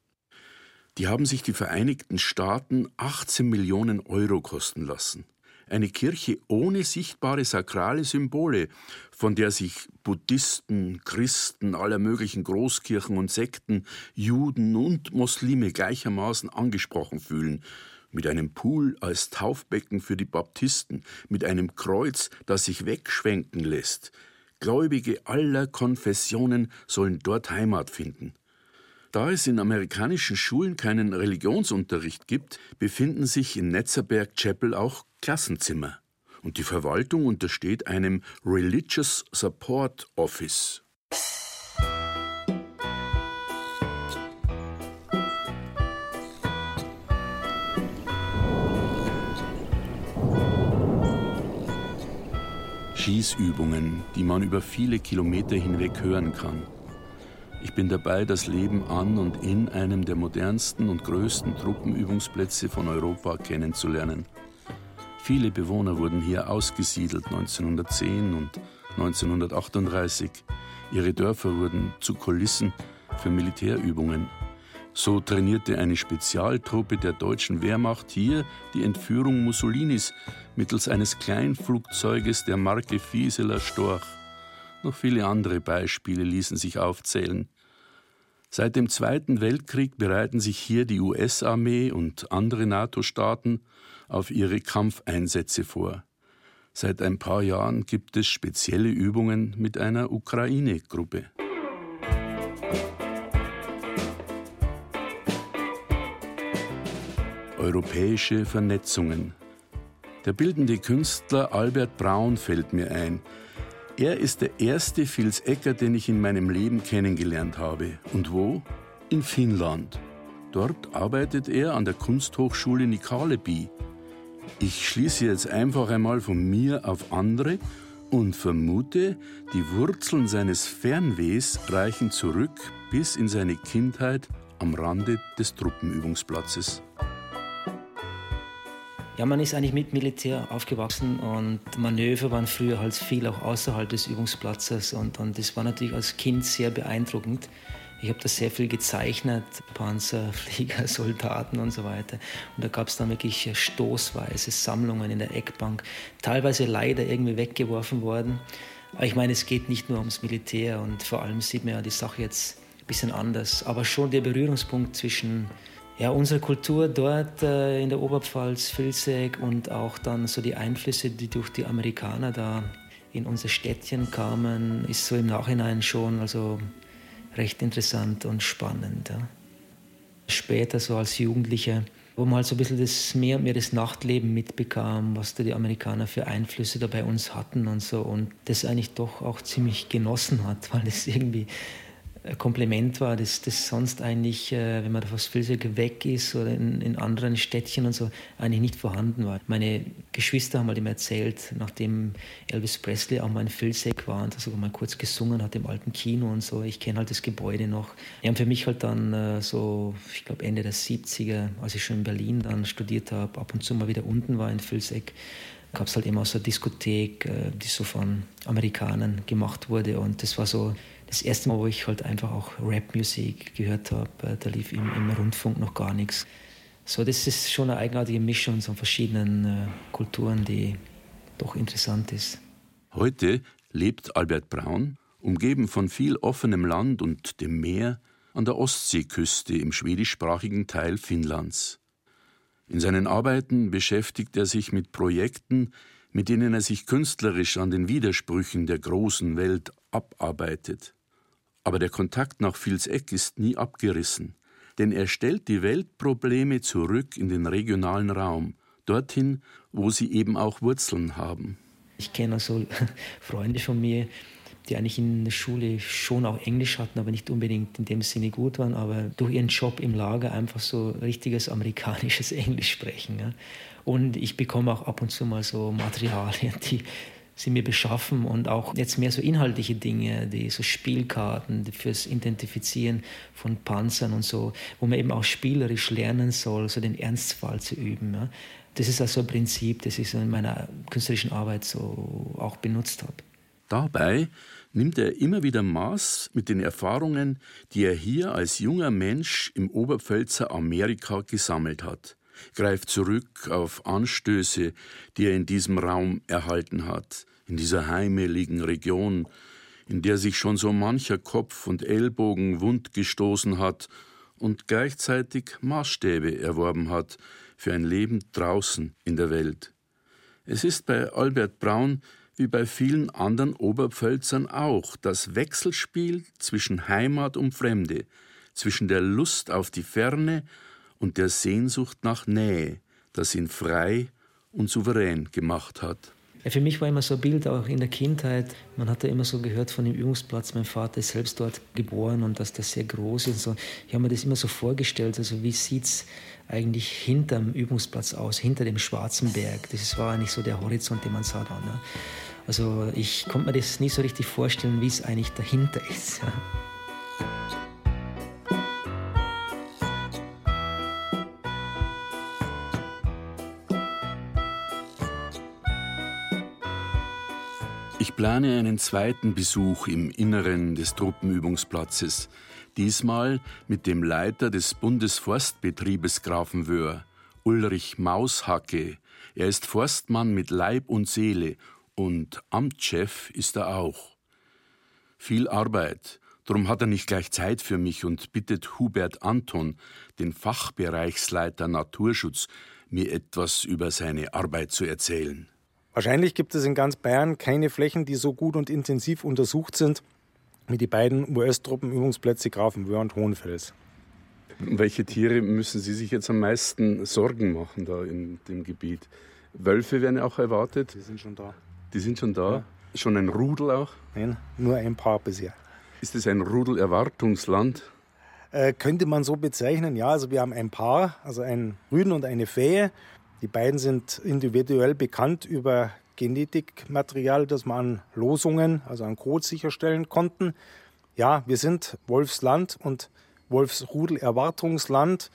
Die haben sich die Vereinigten Staaten 18 Millionen Euro kosten lassen. Eine Kirche ohne sichtbare sakrale Symbole, von der sich Buddhisten, Christen aller möglichen Großkirchen und Sekten, Juden und Muslime gleichermaßen angesprochen fühlen, mit einem Pool als Taufbecken für die Baptisten, mit einem Kreuz, das sich wegschwenken lässt. Gläubige aller Konfessionen sollen dort Heimat finden. Da es in amerikanischen Schulen keinen Religionsunterricht gibt, befinden sich in Netzerberg Chapel auch Klassenzimmer. Und die Verwaltung untersteht einem Religious Support Office. Schießübungen, die man über viele Kilometer hinweg hören kann. Ich bin dabei, das Leben an und in einem der modernsten und größten Truppenübungsplätze von Europa kennenzulernen. Viele Bewohner wurden hier ausgesiedelt 1910 und 1938. Ihre Dörfer wurden zu Kulissen für Militärübungen. So trainierte eine Spezialtruppe der deutschen Wehrmacht hier die Entführung Mussolinis mittels eines Kleinflugzeuges der Marke Fieseler Storch. Noch viele andere Beispiele ließen sich aufzählen. Seit dem Zweiten Weltkrieg bereiten sich hier die US-Armee und andere NATO-Staaten auf ihre Kampfeinsätze vor. Seit ein paar Jahren gibt es spezielle Übungen mit einer Ukraine-Gruppe. Europäische Vernetzungen. Der bildende Künstler Albert Braun fällt mir ein. Er ist der erste Filsecker, den ich in meinem Leben kennengelernt habe. Und wo? In Finnland. Dort arbeitet er an der Kunsthochschule Nikarleby. Ich schließe jetzt einfach einmal von mir auf andere und vermute, die Wurzeln seines Fernwehs reichen zurück bis in seine Kindheit am Rande des Truppenübungsplatzes. Ja, man ist eigentlich mit Militär aufgewachsen und Manöver waren früher halt viel auch außerhalb des Übungsplatzes und, und das war natürlich als Kind sehr beeindruckend. Ich habe da sehr viel gezeichnet, Panzer, [LAUGHS] Flieger, Soldaten und so weiter. Und da gab es dann wirklich stoßweise Sammlungen in der Eckbank, teilweise leider irgendwie weggeworfen worden. Aber ich meine, es geht nicht nur ums Militär und vor allem sieht man ja die Sache jetzt ein bisschen anders. Aber schon der Berührungspunkt zwischen ja, unsere Kultur dort äh, in der Oberpfalz, Vilseck und auch dann so die Einflüsse, die durch die Amerikaner da in unser Städtchen kamen, ist so im Nachhinein schon also recht interessant und spannend. Ja. Später so als Jugendlicher, wo man halt so ein bisschen das, mehr und mehr das Nachtleben mitbekam, was da die Amerikaner für Einflüsse da bei uns hatten und so und das eigentlich doch auch ziemlich genossen hat, weil das irgendwie Kompliment war, das, das sonst eigentlich, äh, wenn man aus Vilseck weg ist oder in, in, anderen Städtchen und so, eigentlich nicht vorhanden war. Meine Geschwister haben halt immer erzählt, nachdem Elvis Presley auch mal in Vilseck war und da sogar mal kurz gesungen hat im alten Kino und so, ich kenne halt das Gebäude noch. Die haben für mich halt dann äh, so, ich glaube Ende der 70er, als ich schon in Berlin dann studiert habe, ab und zu mal wieder unten war in Vilseck, gab es halt immer so eine Diskothek, äh, die so von Amerikanern gemacht wurde und das war so das erste Mal, wo ich halt einfach auch Rap-Musik gehört habe, äh, da lief im, im, Rundfunk noch gar nichts. So, das ist schon eine eigenartige Mischung von verschiedenen äh, Kulturen, die doch interessant ist. Heute lebt Albert Braun, umgeben von viel offenem Land und dem Meer, an der Ostseeküste im schwedischsprachigen Teil Finnlands. In seinen Arbeiten beschäftigt er sich mit Projekten, mit denen er sich künstlerisch an den Widersprüchen der großen Welt abarbeitet. Aber der Kontakt nach Vilseck ist nie abgerissen, denn er stellt die Weltprobleme zurück in den regionalen Raum, dorthin, wo sie eben auch Wurzeln haben. Ich kenne also [LAUGHS] Freunde von mir, die eigentlich in der Schule schon auch Englisch hatten, aber nicht unbedingt in dem Sinne gut waren, aber durch ihren Job im Lager einfach so richtiges amerikanisches [LAUGHS] Englisch sprechen. Ja. Und ich bekomme auch ab und zu mal so Materialien, die sie mir beschaffen und auch jetzt mehr so inhaltliche Dinge, die so Spielkarten fürs Identifizieren von Panzern und so, wo man eben auch spielerisch lernen soll, so den Ernstfall zu üben. Ja. Das ist also ein Prinzip, das ich so in meiner künstlerischen Arbeit so auch benutzt habe. Dabei nimmt er immer wieder Maß mit den Erfahrungen, die er hier als junger Mensch im Oberpfälzer Amerika gesammelt hat greift zurück auf Anstöße, die er in diesem Raum erhalten hat, in dieser heimeligen Region, in der sich schon so mancher Kopf und Ellbogen wund gestoßen hat und gleichzeitig Maßstäbe erworben hat für ein Leben draußen in der Welt. Es ist bei Albert Braun wie bei vielen anderen Oberpfälzern auch das Wechselspiel zwischen Heimat und Fremde, zwischen der Lust auf die Ferne und der Sehnsucht nach Nähe, das ihn frei und souverän gemacht hat. Für mich war immer so ein Bild auch in der Kindheit. Man hat ja immer so gehört von dem Übungsplatz. Mein Vater ist selbst dort geboren und dass das sehr groß ist. So. Ich habe mir das immer so vorgestellt. Also wie sieht es eigentlich hinterm Übungsplatz aus, hinter dem schwarzen Berg? Das war eigentlich so der Horizont, den man sah dann. Ne? Also ich konnte mir das nie so richtig vorstellen, wie es eigentlich dahinter ist. Ja. Plane einen zweiten Besuch im Inneren des Truppenübungsplatzes, diesmal mit dem Leiter des Bundesforstbetriebes Grafenwöhr, Ulrich Maushacke. Er ist Forstmann mit Leib und Seele und Amtschef ist er auch. Viel Arbeit, Darum hat er nicht gleich Zeit für mich und bittet Hubert Anton, den Fachbereichsleiter Naturschutz, mir etwas über seine Arbeit zu erzählen. Wahrscheinlich gibt es in ganz Bayern keine Flächen, die so gut und intensiv untersucht sind wie die beiden US-Truppenübungsplätze Grafenwöhr und Hohenfels. Welche Tiere müssen Sie sich jetzt am meisten Sorgen machen da in dem Gebiet? Wölfe werden auch erwartet? Die sind schon da. Die sind schon da? Ja. Schon ein Rudel auch? Nein, nur ein paar bisher. Ist es ein Rudelerwartungsland? Äh, könnte man so bezeichnen, ja. Also wir haben ein Paar, also einen Rüden und eine Fähe. Die beiden sind individuell bekannt über Genetikmaterial, das man an Losungen, also an Code sicherstellen konnten. Ja, wir sind Wolfsland und Wolfsrudel-Erwartungsland.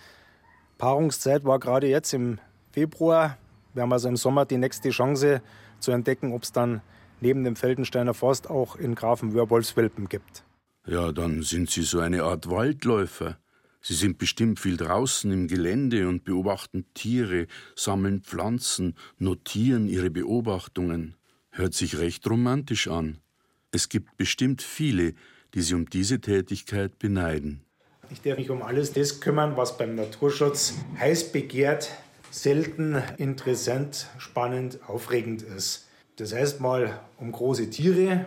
Paarungszeit war gerade jetzt im Februar. Wir haben also im Sommer die nächste Chance zu entdecken, ob es dann neben dem Feldensteiner Forst auch in Grafenwöhr Wolfswelpen gibt. Ja, dann sind Sie so eine Art Waldläufer. Sie sind bestimmt viel draußen im Gelände und beobachten Tiere, sammeln Pflanzen, notieren ihre Beobachtungen. Hört sich recht romantisch an. Es gibt bestimmt viele, die sie um diese Tätigkeit beneiden. Ich darf mich um alles das kümmern, was beim Naturschutz heiß begehrt, selten interessant, spannend, aufregend ist. Das heißt mal um große Tiere,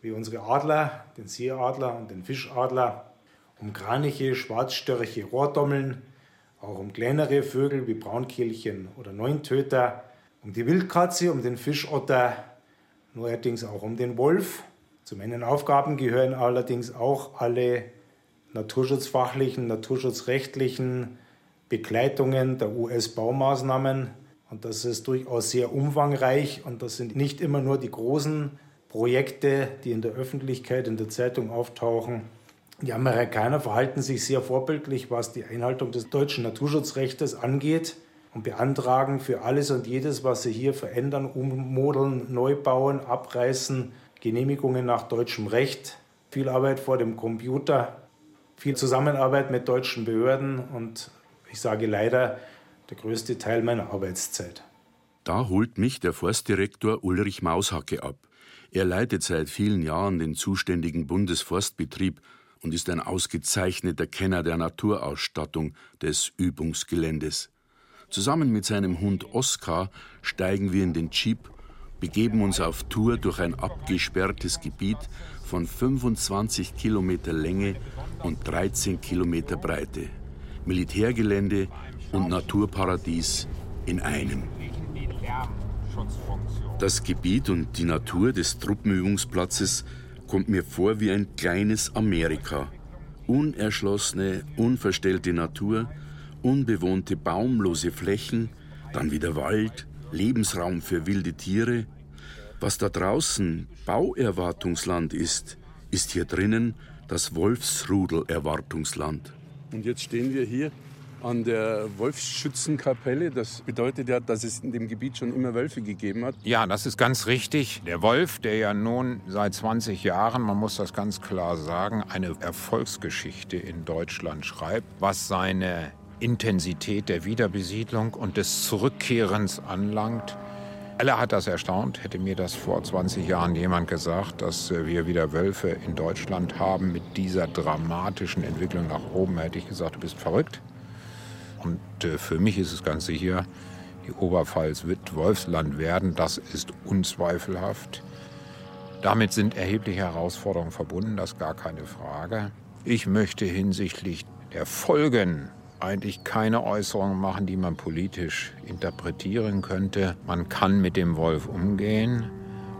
wie unsere Adler, den Seeadler und den Fischadler, um Kraniche, Schwarzstörche, Rohrdommeln, auch um kleinere Vögel wie Braunkehlchen oder Neuntöter, um die Wildkatze, um den Fischotter, neuerdings auch um den Wolf. Zu meinen Aufgaben gehören allerdings auch alle naturschutzfachlichen, naturschutzrechtlichen Begleitungen der US-Baumaßnahmen. Und das ist durchaus sehr umfangreich und das sind nicht immer nur die großen Projekte, die in der Öffentlichkeit, in der Zeitung auftauchen, die Amerikaner verhalten sich sehr vorbildlich, was die Einhaltung des deutschen Naturschutzrechts angeht und beantragen für alles und jedes, was sie hier verändern, ummodeln, neu bauen, abreißen, Genehmigungen nach deutschem Recht. Viel Arbeit vor dem Computer, viel Zusammenarbeit mit deutschen Behörden und ich sage leider der größte Teil meiner Arbeitszeit. Da holt mich der Forstdirektor Ulrich Maushacke ab. Er leitet seit vielen Jahren den zuständigen Bundesforstbetrieb und ist ein ausgezeichneter Kenner der Naturausstattung des Übungsgeländes. Zusammen mit seinem Hund Oskar steigen wir in den Jeep, begeben uns auf Tour durch ein abgesperrtes Gebiet von 25 Kilometer Länge und 13 Kilometer Breite. Militärgelände und Naturparadies in einem. Das Gebiet und die Natur des Truppenübungsplatzes kommt mir vor wie ein kleines Amerika. Unerschlossene, unverstellte Natur, unbewohnte baumlose Flächen, dann wieder Wald, Lebensraum für wilde Tiere. Was da draußen Bauerwartungsland ist, ist hier drinnen das Wolfsrudel-Erwartungsland. Und jetzt stehen wir hier an der Wolfsschützenkapelle. Das bedeutet ja, dass es in dem Gebiet schon immer Wölfe gegeben hat. Ja, das ist ganz richtig. Der Wolf, der ja nun seit 20 Jahren, man muss das ganz klar sagen, eine Erfolgsgeschichte in Deutschland schreibt, was seine Intensität der Wiederbesiedlung und des Zurückkehrens anlangt. Alle hat das erstaunt. Hätte mir das vor 20 Jahren jemand gesagt, dass wir wieder Wölfe in Deutschland haben mit dieser dramatischen Entwicklung nach oben, hätte ich gesagt, du bist verrückt. Und äh, für mich ist es ganz sicher, die Oberpfalz wird Wolfsland werden. Das ist unzweifelhaft. Damit sind erhebliche Herausforderungen verbunden, das ist gar keine Frage. Ich möchte hinsichtlich der Folgen eigentlich keine Äußerungen machen, die man politisch interpretieren könnte. Man kann mit dem Wolf umgehen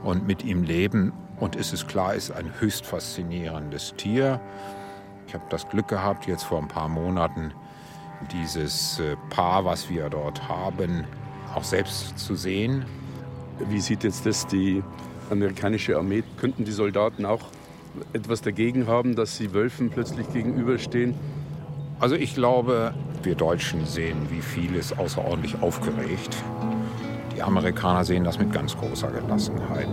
und mit ihm leben. Und es ist klar, es ist ein höchst faszinierendes Tier. Ich habe das Glück gehabt, jetzt vor ein paar Monaten dieses äh, Paar, was wir dort haben, auch selbst zu sehen. Wie sieht jetzt das die amerikanische Armee? Könnten die Soldaten auch etwas dagegen haben, dass sie Wölfen plötzlich gegenüberstehen? Also ich glaube, wir Deutschen sehen wie vieles außerordentlich aufgeregt. Die Amerikaner sehen das mit ganz großer Gelassenheit.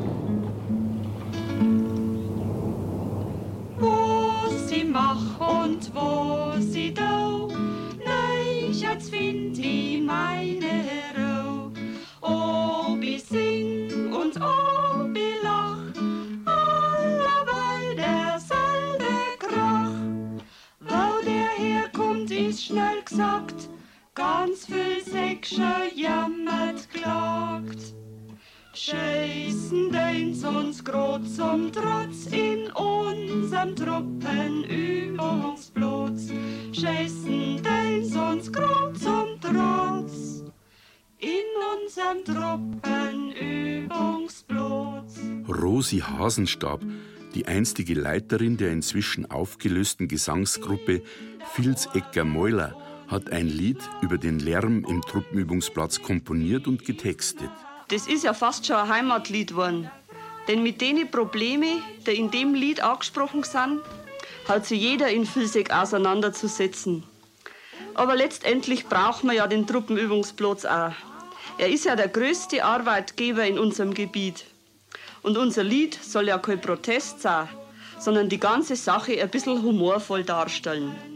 Wo sie mach und wo sie do, gesagt, ganz viel Säckscher jammert, klagt. Scheißen deins uns grad zum Trotz in unserem Truppenübungsplatz. Scheißen deins uns grad zum Trotz in unserem Truppenübungsplatz. Rosi Hasenstab, die einstige Leiterin der inzwischen aufgelösten Gesangsgruppe Vilsecker Mäuler, hat ein Lied über den Lärm im Truppenübungsplatz komponiert und getextet. Das ist ja fast schon ein Heimatlied geworden. Denn mit den Problemen, die in dem Lied angesprochen sind, hat sich jeder in Vilsek auseinanderzusetzen. Aber letztendlich braucht man ja den Truppenübungsplatz auch. Er ist ja der größte Arbeitgeber in unserem Gebiet. Und unser Lied soll ja kein Protest sein, sondern die ganze Sache ein bisschen humorvoll darstellen.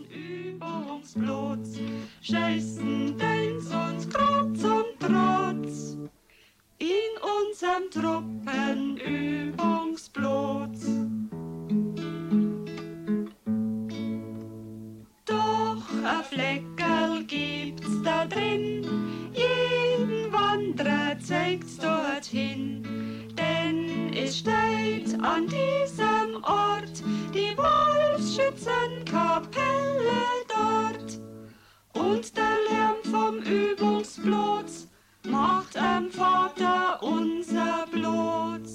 Scheißen deins uns grad zum Trotz in unserem Truppenübungsplatz. Doch ein Fleckerl gibt's da drin, jeden Wanderer zeigt's dorthin, denn es steht an diesem Ort die Wolfsschützenkapelle. Und der Lärm vom Übungsplatz macht am Vater unser Blut.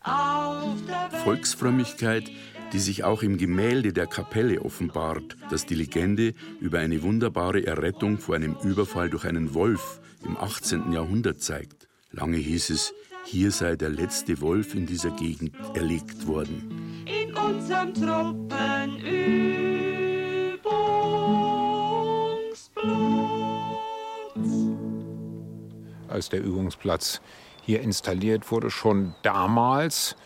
Auf der Welt Volksfrömmigkeit, die sich auch im Gemälde der Kapelle offenbart, das die Legende über eine wunderbare Errettung vor einem Überfall durch einen Wolf im 18. Jahrhundert zeigt. Lange hieß es, hier sei der letzte Wolf in dieser Gegend erlegt worden. in unserem Truppenübungsplatz. Als der Übungsplatz hier installiert wurde, schon damals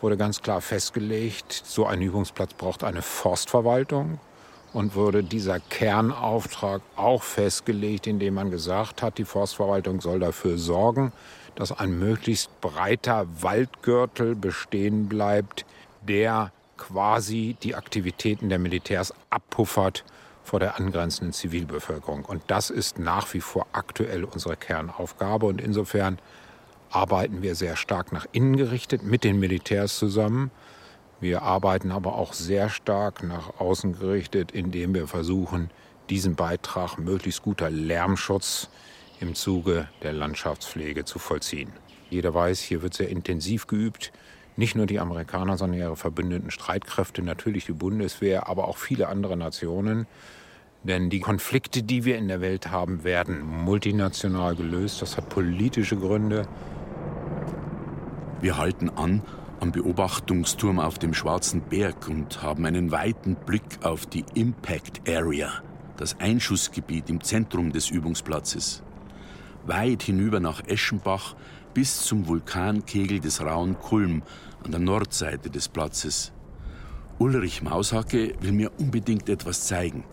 wurde ganz klar festgelegt, so ein Übungsplatz braucht eine Forstverwaltung. Und wurde dieser Kernauftrag auch festgelegt, indem man gesagt hat, die Forstverwaltung soll dafür sorgen, dass ein möglichst breiter Waldgürtel bestehen bleibt, der quasi die Aktivitäten der Militärs abpuffert vor der angrenzenden Zivilbevölkerung. Und das ist nach wie vor aktuell unsere Kernaufgabe. Und insofern arbeiten wir sehr stark nach innen gerichtet mit den Militärs zusammen. Wir arbeiten aber auch sehr stark nach außen gerichtet, indem wir versuchen, diesen Beitrag möglichst guter Lärmschutz im Zuge der Landschaftspflege zu vollziehen. Jeder weiß, hier wird sehr intensiv geübt. Nicht nur die Amerikaner, sondern ihre verbündeten Streitkräfte, natürlich die Bundeswehr, aber auch viele andere Nationen. Denn die Konflikte, die wir in der Welt haben, werden multinational gelöst. Das hat politische Gründe. Wir halten an am Beobachtungsturm auf dem Schwarzen Berg und haben einen weiten Blick auf die Impact Area, das Einschussgebiet im Zentrum des Übungsplatzes. Weit hinüber nach Eschenbach bis zum Vulkankegel des Rauen Kulm an der Nordseite des Platzes. Ulrich Maushacke will mir unbedingt etwas zeigen.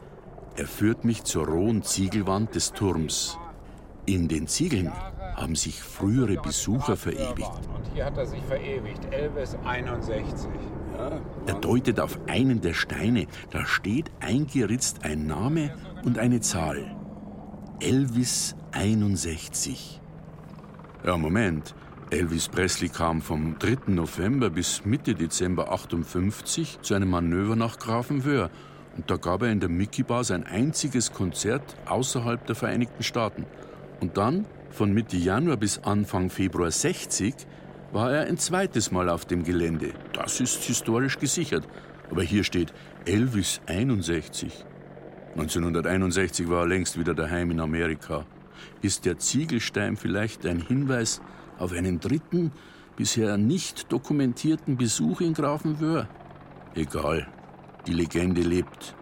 Er führt mich zur rohen Ziegelwand des Turms. In den Ziegeln haben sich frühere Besucher verewigt. Und hier hat er sich verewigt, Elvis 61. Er deutet auf einen der Steine. Da steht eingeritzt ein Name und eine Zahl. Elvis 61. Ja, Moment. Elvis Presley kam vom 3. November bis Mitte Dezember 58 zu einem Manöver nach Grafenwöhr. Und da gab er in der Mickey Bar sein einziges Konzert außerhalb der Vereinigten Staaten. Und dann, von Mitte Januar bis Anfang Februar 60, war er ein zweites Mal auf dem Gelände. Das ist historisch gesichert. Aber hier steht Elvis 61. 1961 war er längst wieder daheim in Amerika. Ist der Ziegelstein vielleicht ein Hinweis auf einen dritten, bisher nicht dokumentierten Besuch in Grafenwöhr? Egal, die Legende lebt.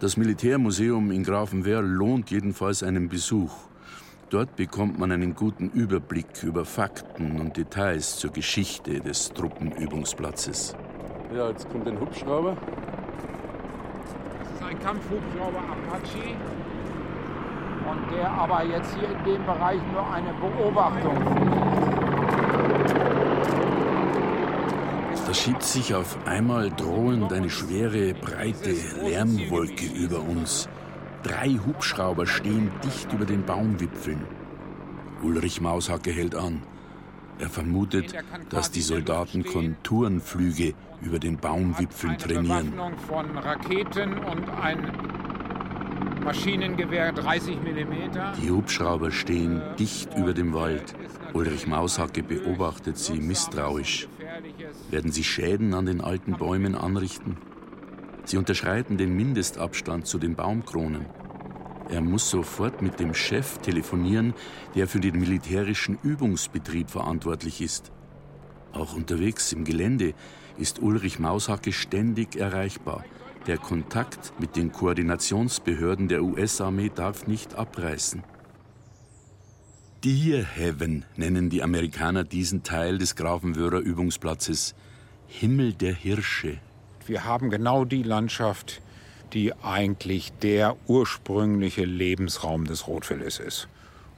Das Militärmuseum in Grafenwöhr lohnt jedenfalls einen Besuch. Dort bekommt man einen guten Überblick über Fakten und Details zur Geschichte des Truppenübungsplatzes. Ja, jetzt kommt ein Hubschrauber. Das ist ein Kampfhubschrauber Apache. Und der aber jetzt hier in dem Bereich nur eine Beobachtung Da schiebt sich auf einmal drohend eine schwere, breite Lärmwolke über uns. Drei Hubschrauber stehen dicht über den Baumwipfeln. Ulrich Maushacke hält an. Er vermutet, dass die Soldaten Konturenflüge über den Baumwipfeln trainieren. Von Raketen und ein Maschinengewehr 30 mm. Die Hubschrauber stehen dicht über dem Wald. Ulrich Maushacke beobachtet sie misstrauisch. Werden sie Schäden an den alten Bäumen anrichten? Sie unterschreiten den Mindestabstand zu den Baumkronen. Er muss sofort mit dem Chef telefonieren, der für den militärischen Übungsbetrieb verantwortlich ist. Auch unterwegs im Gelände ist Ulrich Maushacke ständig erreichbar. Der Kontakt mit den Koordinationsbehörden der US-Armee darf nicht abreißen. Deer Heaven nennen die Amerikaner diesen Teil des Grafenwöhrer Übungsplatzes. Himmel der Hirsche. Wir haben genau die Landschaft, die eigentlich der ursprüngliche Lebensraum des Rotwildes ist.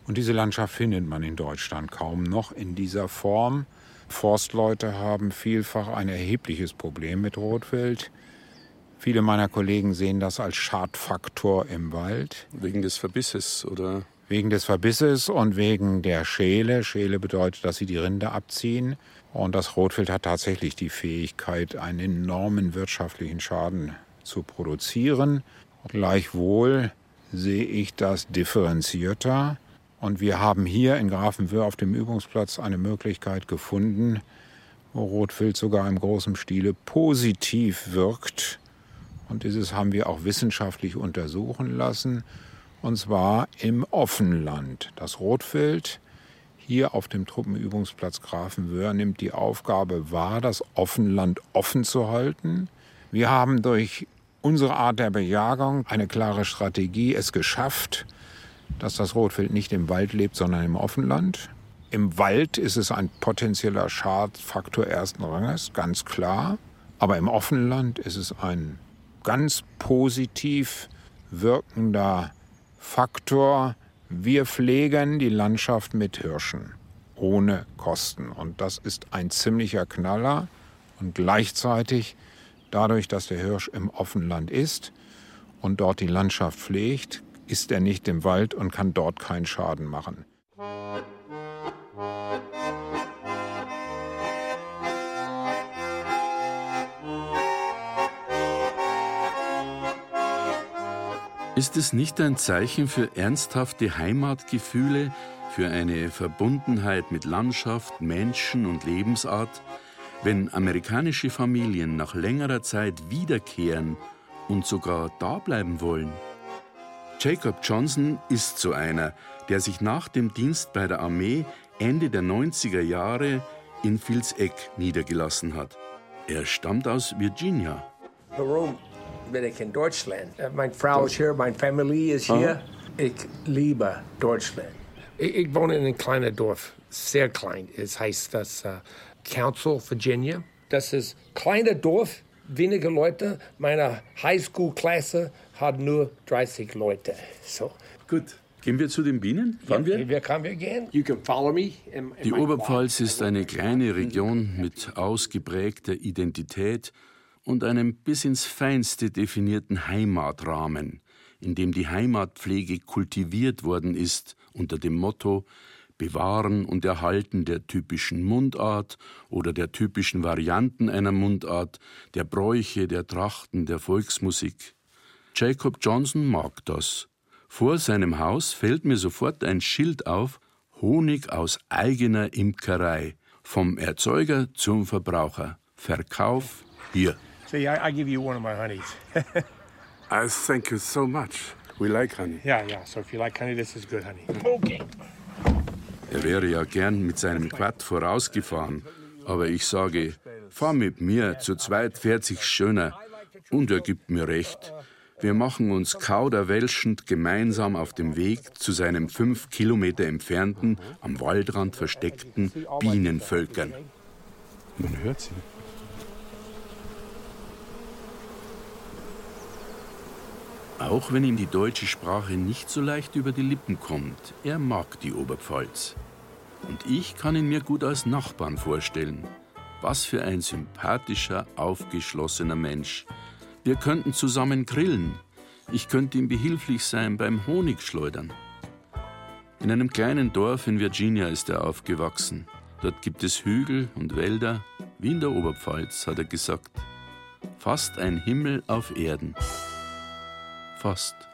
Und diese Landschaft findet man in Deutschland kaum noch in dieser Form. Forstleute haben vielfach ein erhebliches Problem mit Rotwild. Viele meiner Kollegen sehen das als Schadfaktor im Wald. Wegen des Verbisses, oder? Wegen des Verbisses und wegen der Schäle. Schäle bedeutet, dass sie die Rinde abziehen. Und das Rotwild hat tatsächlich die Fähigkeit, einen enormen wirtschaftlichen Schaden zu produzieren. Gleichwohl sehe ich das differenzierter. Und wir haben hier in Grafenwöhr auf dem Übungsplatz eine Möglichkeit gefunden, wo Rotwild sogar im großen Stile positiv wirkt. Und dieses haben wir auch wissenschaftlich untersuchen lassen, und zwar im Offenland. Das Rotwild hier auf dem Truppenübungsplatz Grafenwöhr nimmt die Aufgabe wahr, das Offenland offen zu halten. Wir haben durch unsere Art der Bejagung eine klare Strategie es geschafft, dass das Rotwild nicht im Wald lebt, sondern im Offenland. Im Wald ist es ein potenzieller Schadfaktor ersten Ranges, ganz klar. Aber im Offenland ist es ein ganz positiv wirkender Faktor. Wir pflegen die Landschaft mit Hirschen ohne Kosten. Und das ist ein ziemlicher Knaller. Und gleichzeitig, dadurch, dass der Hirsch im Offenland ist und dort die Landschaft pflegt, ist er nicht im Wald und kann dort keinen Schaden machen. Ist es nicht ein Zeichen für ernsthafte Heimatgefühle, für eine Verbundenheit mit Landschaft, Menschen und Lebensart, wenn amerikanische Familien nach längerer Zeit wiederkehren und sogar dableiben wollen? Jacob Johnson ist so einer, der sich nach dem Dienst bei der Armee Ende der 90er Jahre in Vilseck niedergelassen hat. Er stammt aus Virginia. Warum bin ich in Deutschland? Meine Frau ist hier, meine Familie ist hier. Ich liebe Deutschland. Ich, ich wohne in einem kleinen Dorf, sehr klein. Es heißt das uh, Council, Virginia. Das ist ein kleines Dorf, wenige Leute. Meine Highschool-Klasse hat nur 30 Leute. So. Gut. Gehen wir zu den Bienen? Fahren wir? Wir können wir gehen. You can follow me. In, in Die Oberpfalz ist eine kleine Region mit ausgeprägter Identität und einem bis ins Feinste definierten Heimatrahmen, in dem die Heimatpflege kultiviert worden ist unter dem Motto Bewahren und Erhalten der typischen Mundart oder der typischen Varianten einer Mundart, der Bräuche, der Trachten, der Volksmusik. Jacob Johnson mag das. Vor seinem Haus fällt mir sofort ein Schild auf Honig aus eigener Imkerei. Vom Erzeuger zum Verbraucher. Verkauf hier. See, I, I give you one of my honeys. [LAUGHS] I thank you so much. We like honey. yeah, yeah. So if you like honey, this is good honey. Okay. Er wäre ja gern mit seinem Quad vorausgefahren. Aber ich sage, fahr mit mir, zu zweit fährt sich schöner. Und er gibt mir recht. Wir machen uns kauderwelschend gemeinsam auf dem Weg zu seinem fünf Kilometer entfernten, am Waldrand versteckten Bienenvölkern. Man hört sie. Auch wenn ihm die deutsche Sprache nicht so leicht über die Lippen kommt, er mag die Oberpfalz. Und ich kann ihn mir gut als Nachbarn vorstellen. Was für ein sympathischer, aufgeschlossener Mensch. Wir könnten zusammen grillen. Ich könnte ihm behilflich sein beim Honigschleudern. In einem kleinen Dorf in Virginia ist er aufgewachsen. Dort gibt es Hügel und Wälder, wie in der Oberpfalz, hat er gesagt. Fast ein Himmel auf Erden. Fast.